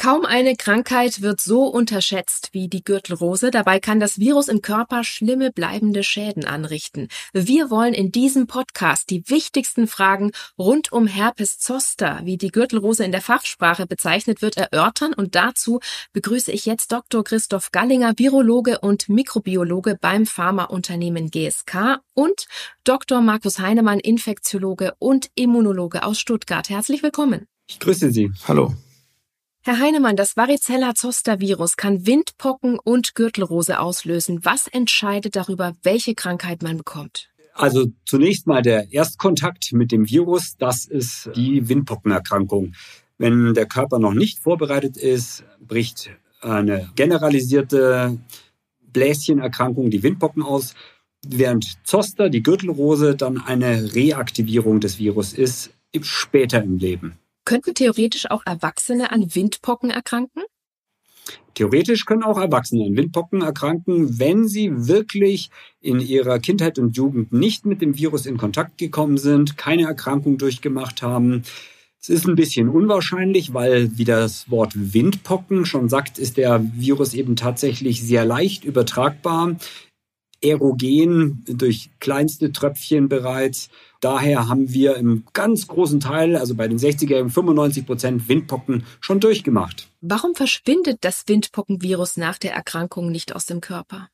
Kaum eine Krankheit wird so unterschätzt wie die Gürtelrose. Dabei kann das Virus im Körper schlimme bleibende Schäden anrichten. Wir wollen in diesem Podcast die wichtigsten Fragen rund um Herpes zoster, wie die Gürtelrose in der Fachsprache bezeichnet wird, erörtern. Und dazu begrüße ich jetzt Dr. Christoph Gallinger, Virologe und Mikrobiologe beim Pharmaunternehmen GSK und Dr. Markus Heinemann, Infektiologe und Immunologe aus Stuttgart. Herzlich willkommen. Ich grüße Sie. Hallo. Herr Heinemann, das Varicella-Zoster-Virus kann Windpocken und Gürtelrose auslösen. Was entscheidet darüber, welche Krankheit man bekommt? Also zunächst mal der Erstkontakt mit dem Virus, das ist die Windpockenerkrankung. Wenn der Körper noch nicht vorbereitet ist, bricht eine generalisierte Bläschenerkrankung, die Windpocken aus, während Zoster, die Gürtelrose, dann eine Reaktivierung des Virus ist, später im Leben. Könnten theoretisch auch Erwachsene an Windpocken erkranken? Theoretisch können auch Erwachsene an Windpocken erkranken, wenn sie wirklich in ihrer Kindheit und Jugend nicht mit dem Virus in Kontakt gekommen sind, keine Erkrankung durchgemacht haben. Es ist ein bisschen unwahrscheinlich, weil, wie das Wort Windpocken schon sagt, ist der Virus eben tatsächlich sehr leicht übertragbar, erogen durch kleinste Tröpfchen bereits Daher haben wir im ganz großen Teil, also bei den 60er, 95 Prozent Windpocken schon durchgemacht. Warum verschwindet das Windpockenvirus nach der Erkrankung nicht aus dem Körper?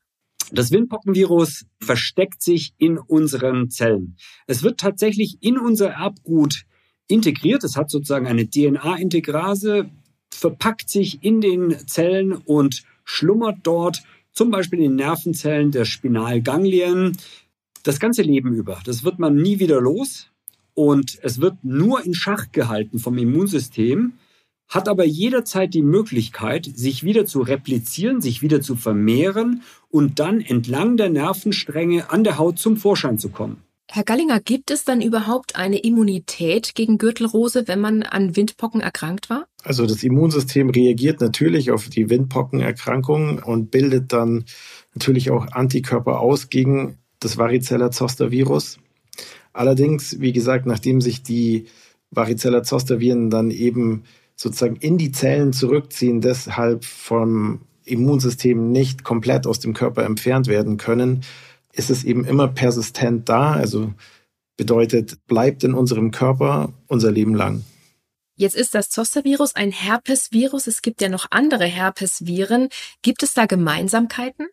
Das Windpockenvirus versteckt sich in unseren Zellen. Es wird tatsächlich in unser Erbgut integriert. Es hat sozusagen eine DNA-Integrase, verpackt sich in den Zellen und schlummert dort, zum Beispiel in den Nervenzellen der Spinalganglien das ganze Leben über. Das wird man nie wieder los und es wird nur in Schach gehalten vom Immunsystem, hat aber jederzeit die Möglichkeit, sich wieder zu replizieren, sich wieder zu vermehren und dann entlang der Nervenstränge an der Haut zum Vorschein zu kommen. Herr Gallinger, gibt es dann überhaupt eine Immunität gegen Gürtelrose, wenn man an Windpocken erkrankt war? Also das Immunsystem reagiert natürlich auf die Windpockenerkrankung und bildet dann natürlich auch Antikörper aus gegen das Varicella-Zoster-Virus. Allerdings, wie gesagt, nachdem sich die Varicella-Zoster-Viren dann eben sozusagen in die Zellen zurückziehen, deshalb vom Immunsystem nicht komplett aus dem Körper entfernt werden können, ist es eben immer persistent da, also bedeutet, bleibt in unserem Körper unser Leben lang. Jetzt ist das Zoster-Virus ein Herpesvirus. Es gibt ja noch andere Herpesviren. Gibt es da Gemeinsamkeiten?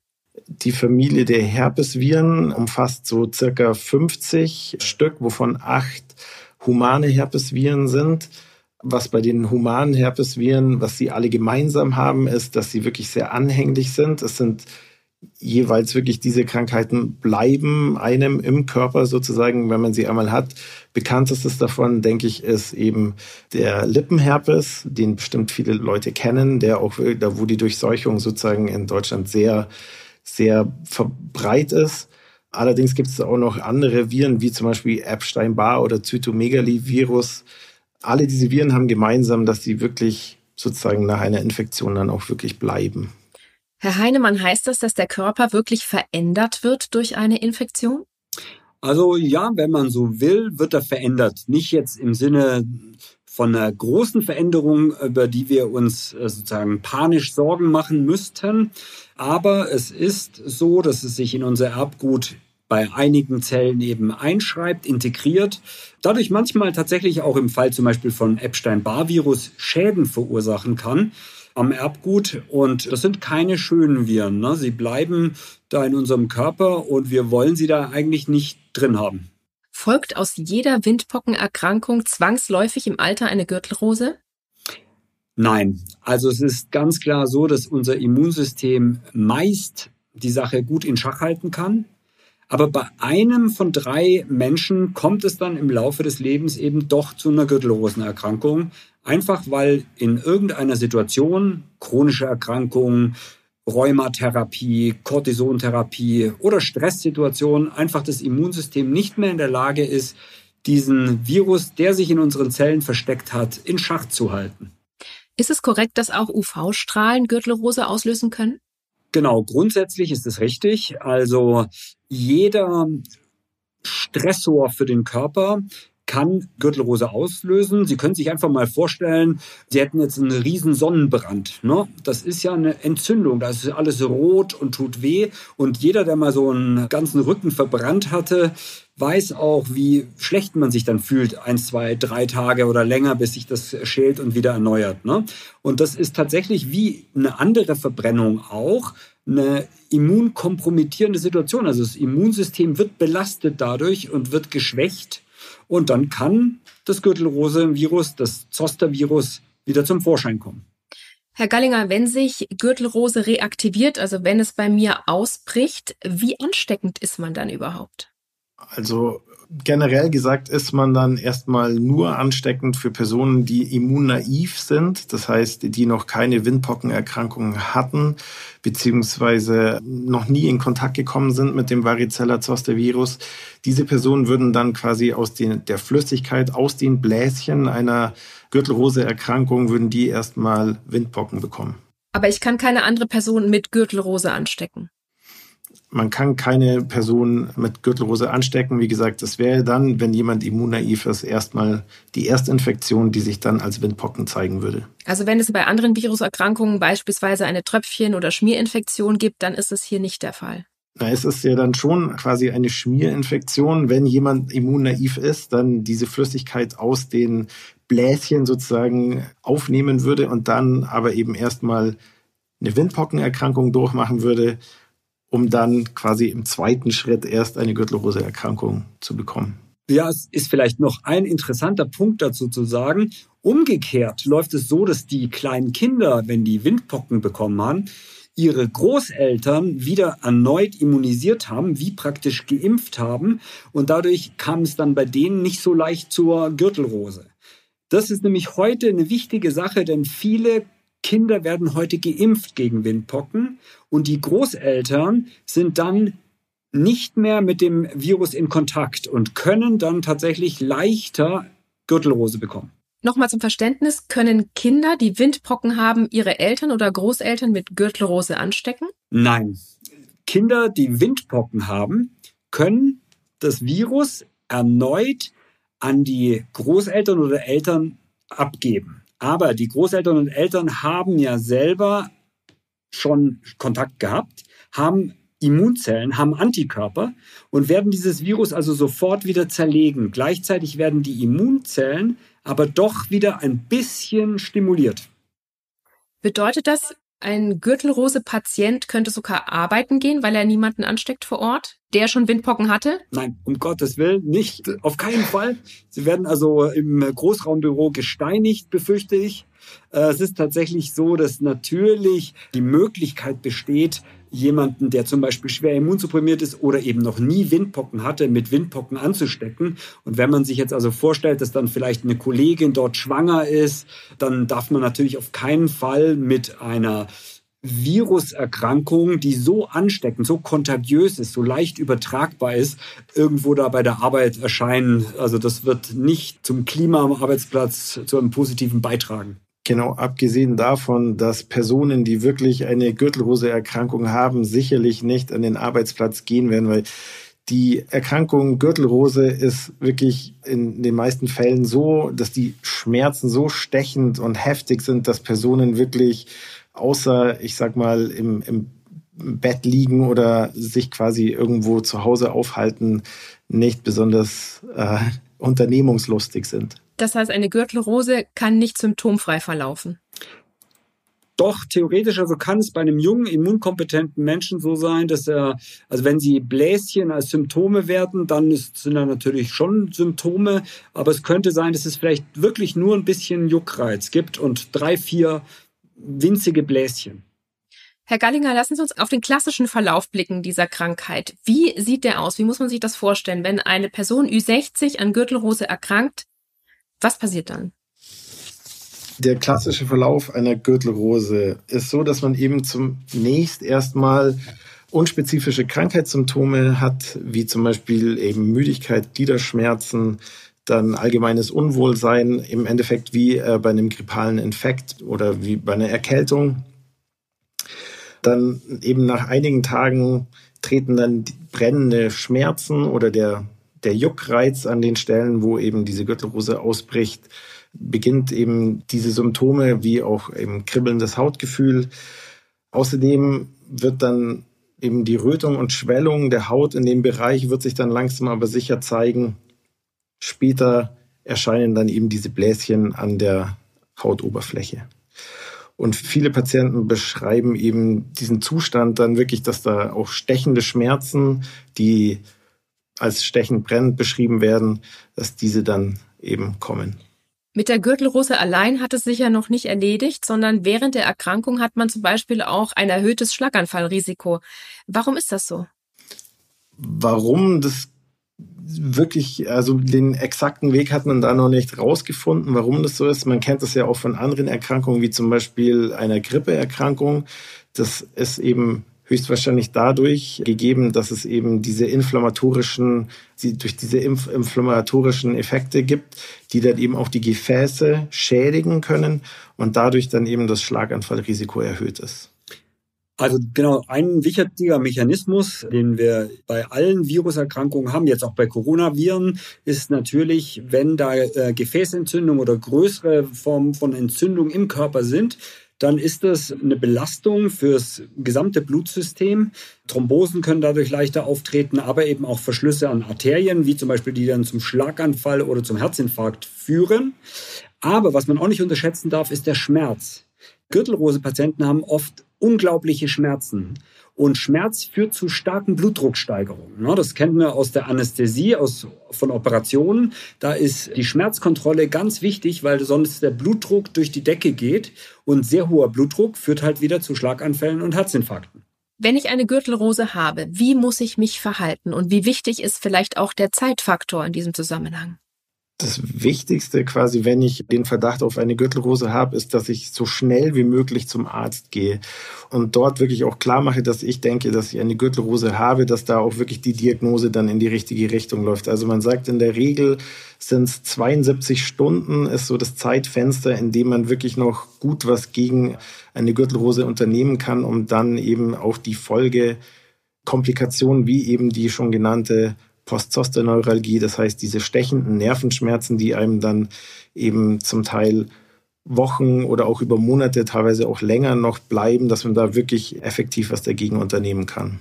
Die Familie der Herpesviren umfasst so circa 50 Stück, wovon acht humane Herpesviren sind. Was bei den humanen Herpesviren, was sie alle gemeinsam haben, ist, dass sie wirklich sehr anhänglich sind. Es sind jeweils wirklich diese Krankheiten bleiben einem im Körper sozusagen, wenn man sie einmal hat. Bekanntestes davon, denke ich, ist eben der Lippenherpes, den bestimmt viele Leute kennen, der auch, da wo die Durchseuchung sozusagen in Deutschland sehr sehr verbreit ist. Allerdings gibt es auch noch andere Viren, wie zum Beispiel Epstein-Barr oder Zytomegaly-Virus. Alle diese Viren haben gemeinsam, dass sie wirklich sozusagen nach einer Infektion dann auch wirklich bleiben. Herr Heinemann, heißt das, dass der Körper wirklich verändert wird durch eine Infektion? Also ja, wenn man so will, wird er verändert. Nicht jetzt im Sinne von einer großen Veränderung, über die wir uns äh, sozusagen panisch Sorgen machen müssten. Aber es ist so, dass es sich in unser Erbgut bei einigen Zellen eben einschreibt, integriert, dadurch manchmal tatsächlich auch im Fall zum Beispiel von Epstein-Barr-Virus Schäden verursachen kann am Erbgut. Und das sind keine schönen Viren. Ne? Sie bleiben da in unserem Körper und wir wollen sie da eigentlich nicht drin haben. Folgt aus jeder Windpockenerkrankung zwangsläufig im Alter eine Gürtelrose? Nein, also es ist ganz klar so, dass unser Immunsystem meist die Sache gut in Schach halten kann. Aber bei einem von drei Menschen kommt es dann im Laufe des Lebens eben doch zu einer Gürtelrosenerkrankung. Einfach weil in irgendeiner Situation, chronische Erkrankung, Rheumatherapie, Cortisontherapie oder Stresssituation einfach das Immunsystem nicht mehr in der Lage ist, diesen Virus, der sich in unseren Zellen versteckt hat, in Schach zu halten. Ist es korrekt, dass auch UV-Strahlen Gürtelrose auslösen können? Genau, grundsätzlich ist es richtig. Also jeder Stressor für den Körper kann Gürtelrose auslösen. Sie können sich einfach mal vorstellen, Sie hätten jetzt einen riesen Sonnenbrand. Ne? Das ist ja eine Entzündung. Da ist alles rot und tut weh. Und jeder, der mal so einen ganzen Rücken verbrannt hatte, weiß auch, wie schlecht man sich dann fühlt, eins, zwei, drei Tage oder länger, bis sich das schält und wieder erneuert. Ne? Und das ist tatsächlich wie eine andere Verbrennung auch eine immunkompromittierende Situation. Also das Immunsystem wird belastet dadurch und wird geschwächt. Und dann kann das Gürtelrose-Virus, das Zoster-Virus, wieder zum Vorschein kommen. Herr Gallinger, wenn sich Gürtelrose reaktiviert, also wenn es bei mir ausbricht, wie ansteckend ist man dann überhaupt? Also generell gesagt ist man dann erstmal nur ansteckend für Personen, die immunnaiv sind, das heißt, die noch keine Windpockenerkrankungen hatten, beziehungsweise noch nie in Kontakt gekommen sind mit dem Varicella-Zoster-Virus. Diese Personen würden dann quasi aus den, der Flüssigkeit, aus den Bläschen einer Gürtelrose-Erkrankung, würden die erstmal Windpocken bekommen. Aber ich kann keine andere Person mit Gürtelrose anstecken. Man kann keine Person mit Gürtelrose anstecken. Wie gesagt, das wäre dann, wenn jemand immunnaiv ist, erstmal die Erstinfektion, die sich dann als Windpocken zeigen würde. Also wenn es bei anderen Viruserkrankungen beispielsweise eine Tröpfchen- oder Schmierinfektion gibt, dann ist es hier nicht der Fall. Na, es ist ja dann schon quasi eine Schmierinfektion. Wenn jemand immunnaiv ist, dann diese Flüssigkeit aus den Bläschen sozusagen aufnehmen würde und dann aber eben erstmal eine Windpockenerkrankung durchmachen würde um dann quasi im zweiten Schritt erst eine Gürtelrose-Erkrankung zu bekommen. Ja, es ist vielleicht noch ein interessanter Punkt dazu zu sagen. Umgekehrt läuft es so, dass die kleinen Kinder, wenn die Windpocken bekommen haben, ihre Großeltern wieder erneut immunisiert haben, wie praktisch geimpft haben. Und dadurch kam es dann bei denen nicht so leicht zur Gürtelrose. Das ist nämlich heute eine wichtige Sache, denn viele Kinder werden heute geimpft gegen Windpocken und die Großeltern sind dann nicht mehr mit dem Virus in Kontakt und können dann tatsächlich leichter Gürtelrose bekommen. Nochmal zum Verständnis, können Kinder, die Windpocken haben, ihre Eltern oder Großeltern mit Gürtelrose anstecken? Nein. Kinder, die Windpocken haben, können das Virus erneut an die Großeltern oder Eltern abgeben. Aber die Großeltern und Eltern haben ja selber schon Kontakt gehabt, haben Immunzellen, haben Antikörper und werden dieses Virus also sofort wieder zerlegen. Gleichzeitig werden die Immunzellen aber doch wieder ein bisschen stimuliert. Bedeutet das, ein Gürtelrose-Patient könnte sogar arbeiten gehen, weil er niemanden ansteckt vor Ort, der schon Windpocken hatte? Nein, um Gottes Willen nicht. Auf keinen Fall. Sie werden also im Großraumbüro gesteinigt, befürchte ich. Äh, es ist tatsächlich so, dass natürlich die Möglichkeit besteht, jemanden, der zum Beispiel schwer immunsupprimiert ist oder eben noch nie Windpocken hatte, mit Windpocken anzustecken. Und wenn man sich jetzt also vorstellt, dass dann vielleicht eine Kollegin dort schwanger ist, dann darf man natürlich auf keinen Fall mit einer Viruserkrankung, die so ansteckend, so kontagiös ist, so leicht übertragbar ist, irgendwo da bei der Arbeit erscheinen. Also das wird nicht zum Klima am Arbeitsplatz zu einem positiven beitragen. Genau, abgesehen davon, dass Personen, die wirklich eine Gürtelrose-Erkrankung haben, sicherlich nicht an den Arbeitsplatz gehen werden, weil die Erkrankung Gürtelrose ist wirklich in den meisten Fällen so, dass die Schmerzen so stechend und heftig sind, dass Personen wirklich außer, ich sag mal, im, im Bett liegen oder sich quasi irgendwo zu Hause aufhalten, nicht besonders äh, unternehmungslustig sind. Das heißt, eine Gürtelrose kann nicht symptomfrei verlaufen. Doch, theoretisch, also kann es bei einem jungen, immunkompetenten Menschen so sein, dass er, also wenn sie Bläschen als Symptome werden, dann ist, sind da natürlich schon Symptome, aber es könnte sein, dass es vielleicht wirklich nur ein bisschen Juckreiz gibt und drei, vier winzige Bläschen. Herr Gallinger, lassen Sie uns auf den klassischen Verlauf blicken dieser Krankheit. Wie sieht der aus? Wie muss man sich das vorstellen, wenn eine Person Ü60 an Gürtelrose erkrankt? Was passiert dann? Der klassische Verlauf einer Gürtelrose ist so, dass man eben zunächst erstmal unspezifische Krankheitssymptome hat, wie zum Beispiel eben Müdigkeit, Gliederschmerzen, dann allgemeines Unwohlsein, im Endeffekt wie äh, bei einem grippalen Infekt oder wie bei einer Erkältung. Dann eben nach einigen Tagen treten dann brennende Schmerzen oder der der Juckreiz an den Stellen, wo eben diese Gürtelrose ausbricht, beginnt eben diese Symptome wie auch eben kribbelndes Hautgefühl. Außerdem wird dann eben die Rötung und Schwellung der Haut in dem Bereich wird sich dann langsam aber sicher zeigen. Später erscheinen dann eben diese Bläschen an der Hautoberfläche. Und viele Patienten beschreiben eben diesen Zustand dann wirklich, dass da auch stechende Schmerzen, die als stechend brennend beschrieben werden, dass diese dann eben kommen. Mit der Gürtelrose allein hat es sich ja noch nicht erledigt, sondern während der Erkrankung hat man zum Beispiel auch ein erhöhtes Schlaganfallrisiko. Warum ist das so? Warum das wirklich, also den exakten Weg hat man da noch nicht rausgefunden, warum das so ist. Man kennt das ja auch von anderen Erkrankungen, wie zum Beispiel einer Grippeerkrankung. Das ist eben höchstwahrscheinlich dadurch gegeben, dass es eben diese inflammatorischen, die, durch diese inf inflammatorischen Effekte gibt, die dann eben auch die Gefäße schädigen können und dadurch dann eben das Schlaganfallrisiko erhöht ist. Also genau, ein wichtiger Mechanismus, den wir bei allen Viruserkrankungen haben, jetzt auch bei Coronaviren, ist natürlich, wenn da äh, Gefäßentzündung oder größere Formen von Entzündung im Körper sind, dann ist das eine Belastung fürs gesamte Blutsystem. Thrombosen können dadurch leichter auftreten, aber eben auch Verschlüsse an Arterien, wie zum Beispiel die dann zum Schlaganfall oder zum Herzinfarkt führen. Aber was man auch nicht unterschätzen darf, ist der Schmerz. Gürtelrose-Patienten haben oft unglaubliche Schmerzen. Und Schmerz führt zu starken Blutdrucksteigerungen. Ne, das kennen wir aus der Anästhesie, aus, von Operationen. Da ist die Schmerzkontrolle ganz wichtig, weil sonst der Blutdruck durch die Decke geht. Und sehr hoher Blutdruck führt halt wieder zu Schlaganfällen und Herzinfarkten. Wenn ich eine Gürtelrose habe, wie muss ich mich verhalten? Und wie wichtig ist vielleicht auch der Zeitfaktor in diesem Zusammenhang? Das Wichtigste quasi, wenn ich den Verdacht auf eine Gürtelrose habe, ist, dass ich so schnell wie möglich zum Arzt gehe und dort wirklich auch klar mache, dass ich denke, dass ich eine Gürtelrose habe, dass da auch wirklich die Diagnose dann in die richtige Richtung läuft. Also man sagt in der Regel sind es 72 Stunden, ist so das Zeitfenster, in dem man wirklich noch gut was gegen eine Gürtelrose unternehmen kann, um dann eben auch die Folgekomplikationen wie eben die schon genannte Postzosterneuralgie, das heißt diese stechenden Nervenschmerzen, die einem dann eben zum Teil Wochen oder auch über Monate, teilweise auch länger noch bleiben, dass man da wirklich effektiv was dagegen unternehmen kann.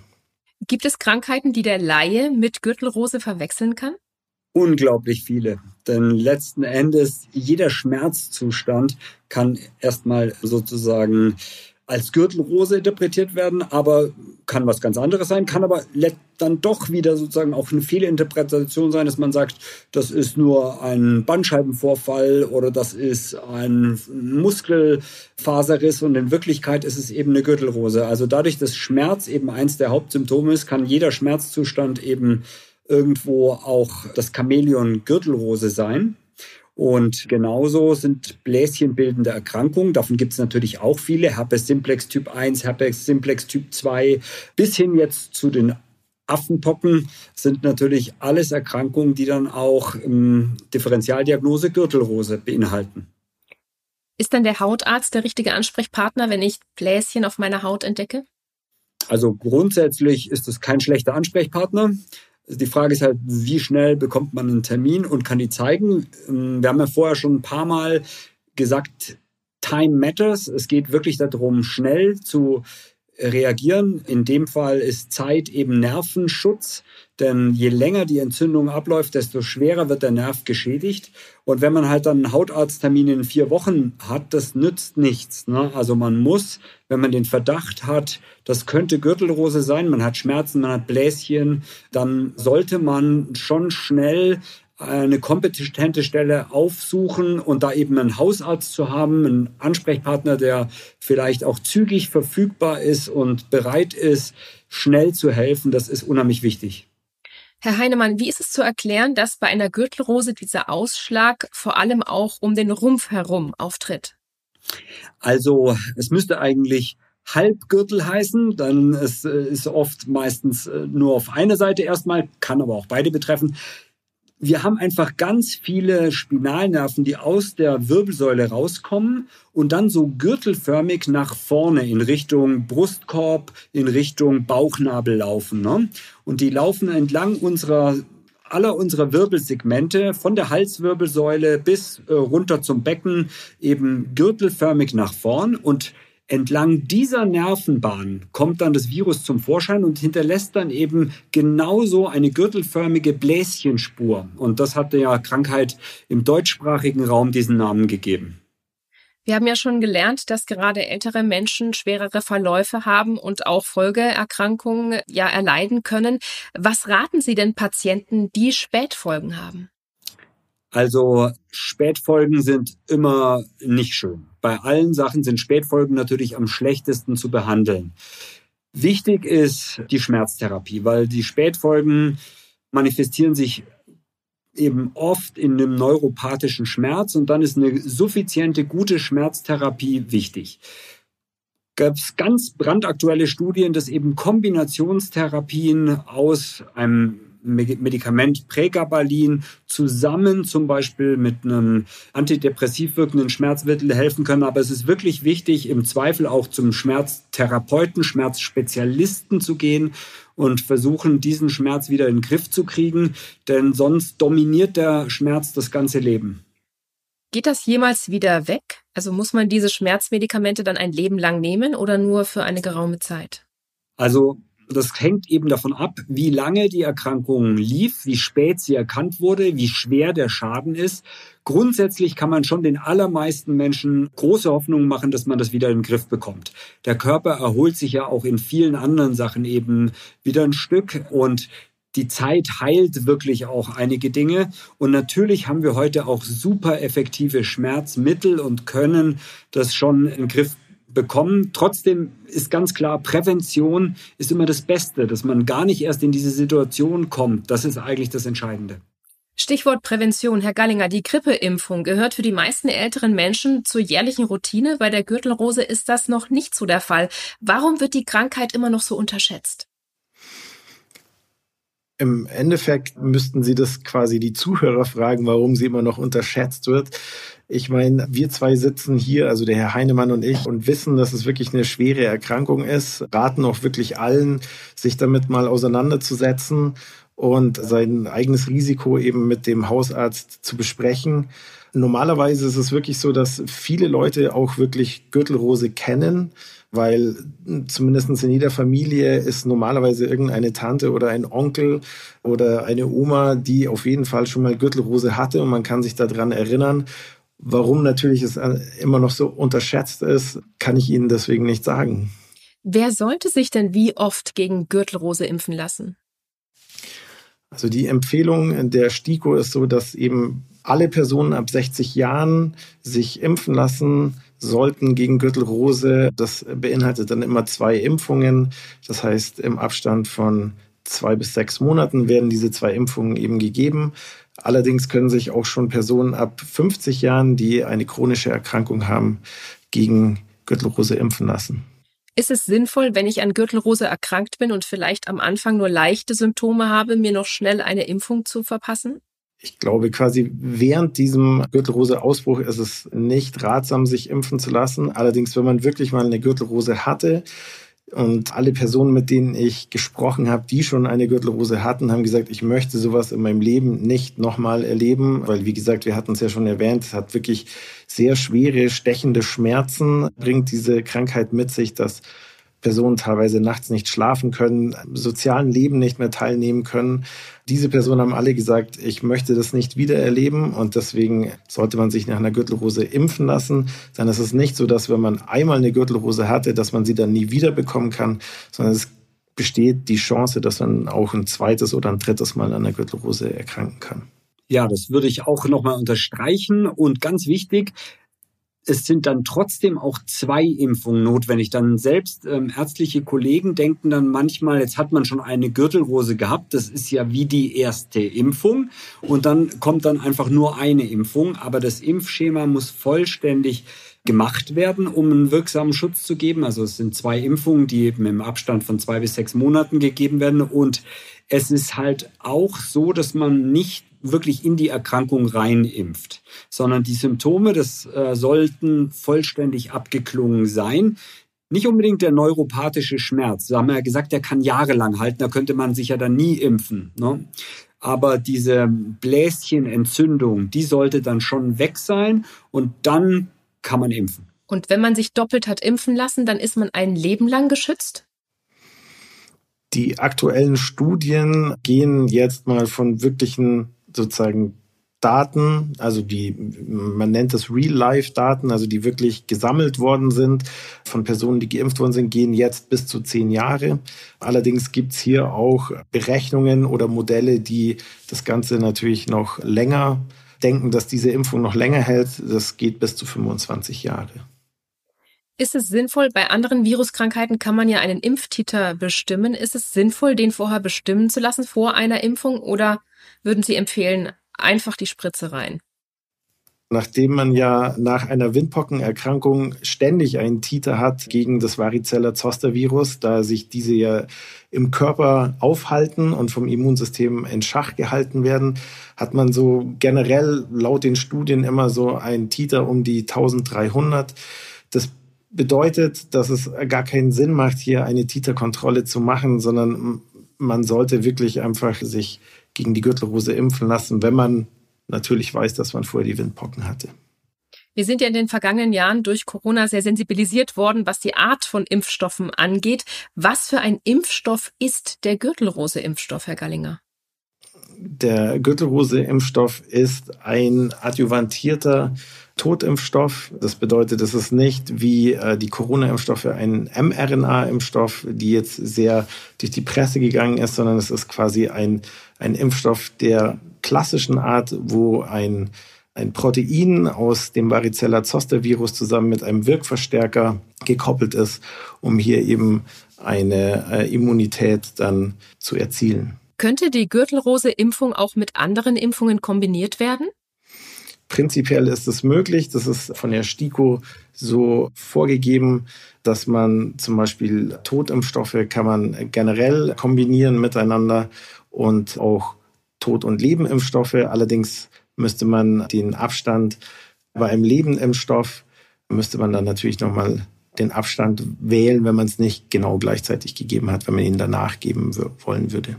Gibt es Krankheiten, die der Laie mit Gürtelrose verwechseln kann? Unglaublich viele. Denn letzten Endes, jeder Schmerzzustand kann erstmal sozusagen als Gürtelrose interpretiert werden, aber kann was ganz anderes sein, kann aber dann doch wieder sozusagen auch eine Fehlinterpretation sein, dass man sagt, das ist nur ein Bandscheibenvorfall oder das ist ein Muskelfaserriss und in Wirklichkeit ist es eben eine Gürtelrose. Also dadurch, dass Schmerz eben eins der Hauptsymptome ist, kann jeder Schmerzzustand eben irgendwo auch das Chamäleon Gürtelrose sein. Und genauso sind bläschenbildende Erkrankungen, davon gibt es natürlich auch viele, Herpes simplex Typ 1, Herpes simplex Typ 2, bis hin jetzt zu den Affenpocken sind natürlich alles Erkrankungen, die dann auch ähm, Differentialdiagnose Gürtelrose beinhalten. Ist dann der Hautarzt der richtige Ansprechpartner, wenn ich Bläschen auf meiner Haut entdecke? Also grundsätzlich ist es kein schlechter Ansprechpartner. Die Frage ist halt, wie schnell bekommt man einen Termin und kann die zeigen? Ähm, wir haben ja vorher schon ein paar Mal gesagt, Time matters. Es geht wirklich darum, schnell zu reagieren. In dem Fall ist Zeit eben Nervenschutz, denn je länger die Entzündung abläuft, desto schwerer wird der Nerv geschädigt. Und wenn man halt dann einen Hautarzttermin in vier Wochen hat, das nützt nichts. Ne? Also man muss, wenn man den Verdacht hat, das könnte Gürtelrose sein, man hat Schmerzen, man hat Bläschen, dann sollte man schon schnell eine kompetente Stelle aufsuchen und da eben einen Hausarzt zu haben, einen Ansprechpartner, der vielleicht auch zügig verfügbar ist und bereit ist, schnell zu helfen, das ist unheimlich wichtig. Herr Heinemann, wie ist es zu erklären, dass bei einer Gürtelrose dieser Ausschlag vor allem auch um den Rumpf herum auftritt? Also es müsste eigentlich Halbgürtel heißen, dann ist es oft meistens äh, nur auf eine Seite erstmal, kann aber auch beide betreffen wir haben einfach ganz viele Spinalnerven, die aus der Wirbelsäule rauskommen und dann so gürtelförmig nach vorne in Richtung Brustkorb, in Richtung Bauchnabel laufen. Ne? Und die laufen entlang unserer aller unserer Wirbelsegmente von der Halswirbelsäule bis äh, runter zum Becken eben gürtelförmig nach vorn und Entlang dieser Nervenbahn kommt dann das Virus zum Vorschein und hinterlässt dann eben genauso eine gürtelförmige Bläschenspur. Und das hat der Krankheit im deutschsprachigen Raum diesen Namen gegeben. Wir haben ja schon gelernt, dass gerade ältere Menschen schwerere Verläufe haben und auch Folgeerkrankungen ja erleiden können. Was raten Sie denn Patienten, die Spätfolgen haben? Also Spätfolgen sind immer nicht schön. Bei allen Sachen sind Spätfolgen natürlich am schlechtesten zu behandeln. Wichtig ist die Schmerztherapie, weil die Spätfolgen manifestieren sich eben oft in einem neuropathischen Schmerz und dann ist eine suffiziente, gute Schmerztherapie wichtig. Gab es ganz brandaktuelle Studien, dass eben Kombinationstherapien aus einem Medikament Pregabalin zusammen zum Beispiel mit einem antidepressiv wirkenden Schmerzmittel helfen können. Aber es ist wirklich wichtig, im Zweifel auch zum Schmerztherapeuten, Schmerzspezialisten zu gehen und versuchen, diesen Schmerz wieder in den Griff zu kriegen, denn sonst dominiert der Schmerz das ganze Leben. Geht das jemals wieder weg? Also muss man diese Schmerzmedikamente dann ein Leben lang nehmen oder nur für eine geraume Zeit? Also das hängt eben davon ab, wie lange die Erkrankung lief, wie spät sie erkannt wurde, wie schwer der Schaden ist. Grundsätzlich kann man schon den allermeisten Menschen große Hoffnung machen, dass man das wieder in den Griff bekommt. Der Körper erholt sich ja auch in vielen anderen Sachen eben wieder ein Stück und die Zeit heilt wirklich auch einige Dinge. Und natürlich haben wir heute auch super effektive Schmerzmittel und können das schon in den Griff bekommen. Trotzdem ist ganz klar, Prävention ist immer das Beste, dass man gar nicht erst in diese Situation kommt. Das ist eigentlich das Entscheidende. Stichwort Prävention, Herr Gallinger. Die Grippeimpfung gehört für die meisten älteren Menschen zur jährlichen Routine. Bei der Gürtelrose ist das noch nicht so der Fall. Warum wird die Krankheit immer noch so unterschätzt? Im Endeffekt müssten Sie das quasi die Zuhörer fragen, warum sie immer noch unterschätzt wird. Ich meine, wir zwei sitzen hier, also der Herr Heinemann und ich, und wissen, dass es wirklich eine schwere Erkrankung ist, raten auch wirklich allen, sich damit mal auseinanderzusetzen und sein eigenes Risiko eben mit dem Hausarzt zu besprechen. Normalerweise ist es wirklich so, dass viele Leute auch wirklich Gürtelrose kennen, weil zumindest in jeder Familie ist normalerweise irgendeine Tante oder ein Onkel oder eine Oma, die auf jeden Fall schon mal Gürtelrose hatte und man kann sich daran erinnern. Warum natürlich es immer noch so unterschätzt ist, kann ich Ihnen deswegen nicht sagen. Wer sollte sich denn wie oft gegen Gürtelrose impfen lassen? Also die Empfehlung der STIKO ist so, dass eben alle Personen ab 60 Jahren sich impfen lassen sollten gegen Gürtelrose. Das beinhaltet dann immer zwei Impfungen. Das heißt, im Abstand von zwei bis sechs Monaten werden diese zwei Impfungen eben gegeben. Allerdings können sich auch schon Personen ab 50 Jahren, die eine chronische Erkrankung haben, gegen Gürtelrose impfen lassen. Ist es sinnvoll, wenn ich an Gürtelrose erkrankt bin und vielleicht am Anfang nur leichte Symptome habe, mir noch schnell eine Impfung zu verpassen? Ich glaube, quasi während diesem Gürtelrose-Ausbruch ist es nicht ratsam, sich impfen zu lassen. Allerdings, wenn man wirklich mal eine Gürtelrose hatte, und alle Personen, mit denen ich gesprochen habe, die schon eine Gürtelrose hatten, haben gesagt, ich möchte sowas in meinem Leben nicht nochmal erleben, weil wie gesagt, wir hatten es ja schon erwähnt, es hat wirklich sehr schwere, stechende Schmerzen, bringt diese Krankheit mit sich, dass Personen teilweise nachts nicht schlafen können, sozialen Leben nicht mehr teilnehmen können. Diese Personen haben alle gesagt, ich möchte das nicht wieder erleben und deswegen sollte man sich nach einer Gürtelrose impfen lassen. Ist es nicht so, dass wenn man einmal eine Gürtelrose hatte, dass man sie dann nie wieder bekommen kann, sondern es besteht die Chance, dass man auch ein zweites oder ein drittes Mal an der Gürtelrose erkranken kann. Ja, das würde ich auch nochmal unterstreichen. Und ganz wichtig, es sind dann trotzdem auch zwei Impfungen notwendig. Dann selbst ähm, ärztliche Kollegen denken dann manchmal, jetzt hat man schon eine Gürtelrose gehabt, das ist ja wie die erste Impfung und dann kommt dann einfach nur eine Impfung, aber das Impfschema muss vollständig gemacht werden, um einen wirksamen Schutz zu geben. Also es sind zwei Impfungen, die eben im Abstand von zwei bis sechs Monaten gegeben werden und es ist halt auch so, dass man nicht wirklich in die Erkrankung reinimpft, sondern die Symptome, das äh, sollten vollständig abgeklungen sein. Nicht unbedingt der neuropathische Schmerz. Da haben ja gesagt, der kann jahrelang halten, da könnte man sich ja dann nie impfen. Ne? aber diese Bläschenentzündung, die sollte dann schon weg sein und dann kann man impfen. Und wenn man sich doppelt hat impfen lassen, dann ist man ein Leben lang geschützt? Die aktuellen Studien gehen jetzt mal von wirklichen sozusagen Daten, also die, man nennt es Real-Life-Daten, also die wirklich gesammelt worden sind von Personen, die geimpft worden sind, gehen jetzt bis zu zehn Jahre. Allerdings gibt's hier auch Berechnungen oder Modelle, die das Ganze natürlich noch länger denken, dass diese Impfung noch länger hält. Das geht bis zu 25 Jahre. Ist es sinnvoll, bei anderen Viruskrankheiten kann man ja einen Impftiter bestimmen. Ist es sinnvoll, den vorher bestimmen zu lassen vor einer Impfung oder würden Sie empfehlen, einfach die Spritze rein? Nachdem man ja nach einer Windpockenerkrankung ständig einen Titer hat gegen das Varicella-Zoster-Virus, da sich diese ja im Körper aufhalten und vom Immunsystem in Schach gehalten werden, hat man so generell laut den Studien immer so einen Titer um die 1300. Das bedeutet, dass es gar keinen Sinn macht, hier eine Titerkontrolle zu machen, sondern man sollte wirklich einfach sich gegen die Gürtelrose impfen lassen, wenn man natürlich weiß, dass man vorher die Windpocken hatte. Wir sind ja in den vergangenen Jahren durch Corona sehr sensibilisiert worden, was die Art von Impfstoffen angeht. Was für ein Impfstoff ist der Gürtelrose-Impfstoff, Herr Gallinger? Der Gürtelrose-Impfstoff ist ein adjuvantierter Totimpfstoff. Das bedeutet, es ist nicht wie äh, die Corona-Impfstoffe ein mRNA-Impfstoff, die jetzt sehr durch die Presse gegangen ist, sondern es ist quasi ein, ein Impfstoff der klassischen Art, wo ein, ein Protein aus dem Varicella-Zoster-Virus zusammen mit einem Wirkverstärker gekoppelt ist, um hier eben eine äh, Immunität dann zu erzielen. Könnte die Gürtelrose-Impfung auch mit anderen Impfungen kombiniert werden? Prinzipiell ist es möglich. Das ist von der STIKO so vorgegeben, dass man zum Beispiel Totimpfstoffe kann man generell kombinieren miteinander und auch Tod- und Lebenimpfstoffe. Allerdings müsste man den Abstand bei einem Lebenimpfstoff müsste man dann natürlich nochmal den Abstand wählen, wenn man es nicht genau gleichzeitig gegeben hat, wenn man ihn danach geben wollen würde.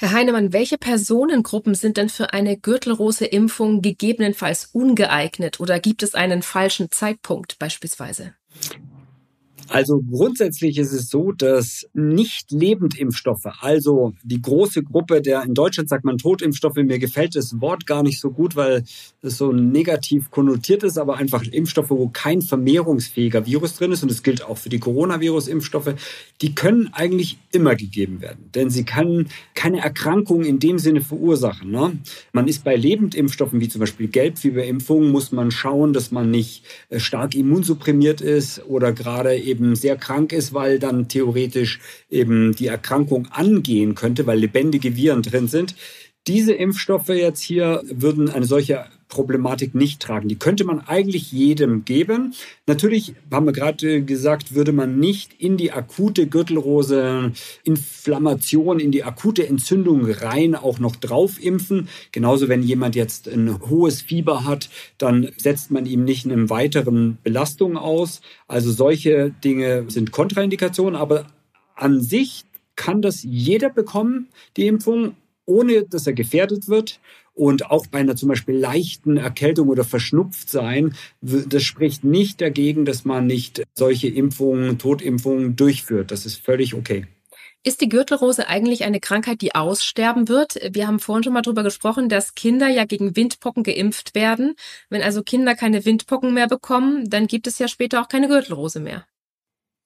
Herr Heinemann, welche Personengruppen sind denn für eine Gürtelrose-Impfung gegebenenfalls ungeeignet oder gibt es einen falschen Zeitpunkt beispielsweise? Also grundsätzlich ist es so, dass nicht Lebendimpfstoffe, also die große Gruppe der, in Deutschland sagt man Totimpfstoffe, mir gefällt das Wort gar nicht so gut, weil es so negativ konnotiert ist, aber einfach Impfstoffe, wo kein vermehrungsfähiger Virus drin ist, und das gilt auch für die Coronavirus-Impfstoffe, die können eigentlich immer gegeben werden, denn sie können keine Erkrankung in dem Sinne verursachen. Ne? Man ist bei Lebendimpfstoffen, wie zum Beispiel Gelbfieberimpfungen, muss man schauen, dass man nicht äh, stark immunsupprimiert ist oder gerade eben eben sehr krank ist, weil dann theoretisch eben die Erkrankung angehen könnte, weil lebendige Viren drin sind. Diese Impfstoffe jetzt hier würden eine solche Problematik nicht tragen. Die könnte man eigentlich jedem geben. Natürlich, haben wir gerade gesagt, würde man nicht in die akute Gürtelrose Inflammation, in die akute Entzündung rein auch noch drauf impfen. Genauso, wenn jemand jetzt ein hohes Fieber hat, dann setzt man ihm nicht einem weiteren Belastung aus. Also solche Dinge sind Kontraindikationen, aber an sich kann das jeder bekommen, die Impfung, ohne dass er gefährdet wird. Und auch bei einer zum Beispiel leichten Erkältung oder Verschnupftsein, das spricht nicht dagegen, dass man nicht solche Impfungen, Totimpfungen durchführt. Das ist völlig okay. Ist die Gürtelrose eigentlich eine Krankheit, die aussterben wird? Wir haben vorhin schon mal darüber gesprochen, dass Kinder ja gegen Windpocken geimpft werden. Wenn also Kinder keine Windpocken mehr bekommen, dann gibt es ja später auch keine Gürtelrose mehr.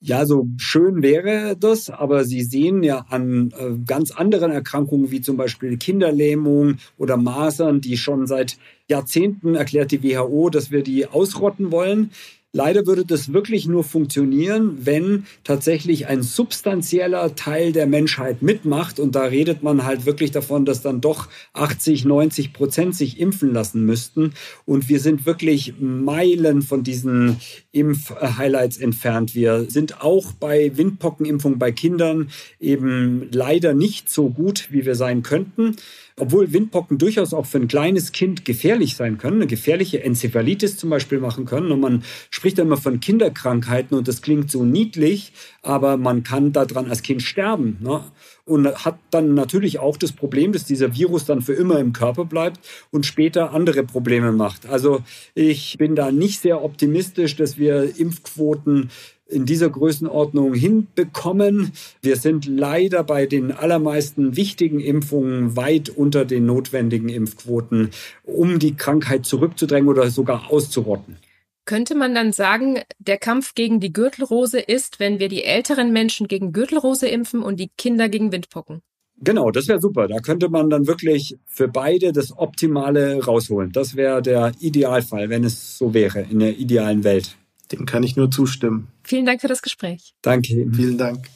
Ja, so schön wäre das, aber Sie sehen ja an äh, ganz anderen Erkrankungen wie zum Beispiel Kinderlähmung oder Masern, die schon seit Jahrzehnten erklärt die WHO, dass wir die ausrotten wollen. Leider würde das wirklich nur funktionieren, wenn tatsächlich ein substanzieller Teil der Menschheit mitmacht. Und da redet man halt wirklich davon, dass dann doch 80, 90 Prozent sich impfen lassen müssten. Und wir sind wirklich Meilen von diesen Impf-Highlights entfernt. Wir sind auch bei Windpockenimpfung bei Kindern eben leider nicht so gut, wie wir sein könnten. Obwohl Windpocken durchaus auch für ein kleines Kind gefährlich sein können, eine gefährliche Enzephalitis zum Beispiel machen können. Und man spricht immer von Kinderkrankheiten und das klingt so niedlich, aber man kann daran als Kind sterben. Ne? Und hat dann natürlich auch das Problem, dass dieser Virus dann für immer im Körper bleibt und später andere Probleme macht. Also ich bin da nicht sehr optimistisch, dass wir Impfquoten in dieser Größenordnung hinbekommen. Wir sind leider bei den allermeisten wichtigen Impfungen weit unter den notwendigen Impfquoten, um die Krankheit zurückzudrängen oder sogar auszurotten. Könnte man dann sagen, der Kampf gegen die Gürtelrose ist, wenn wir die älteren Menschen gegen Gürtelrose impfen und die Kinder gegen Windpocken? Genau, das wäre super. Da könnte man dann wirklich für beide das Optimale rausholen. Das wäre der Idealfall, wenn es so wäre in der idealen Welt. Dem kann ich nur zustimmen. Vielen Dank für das Gespräch. Danke. Vielen Dank.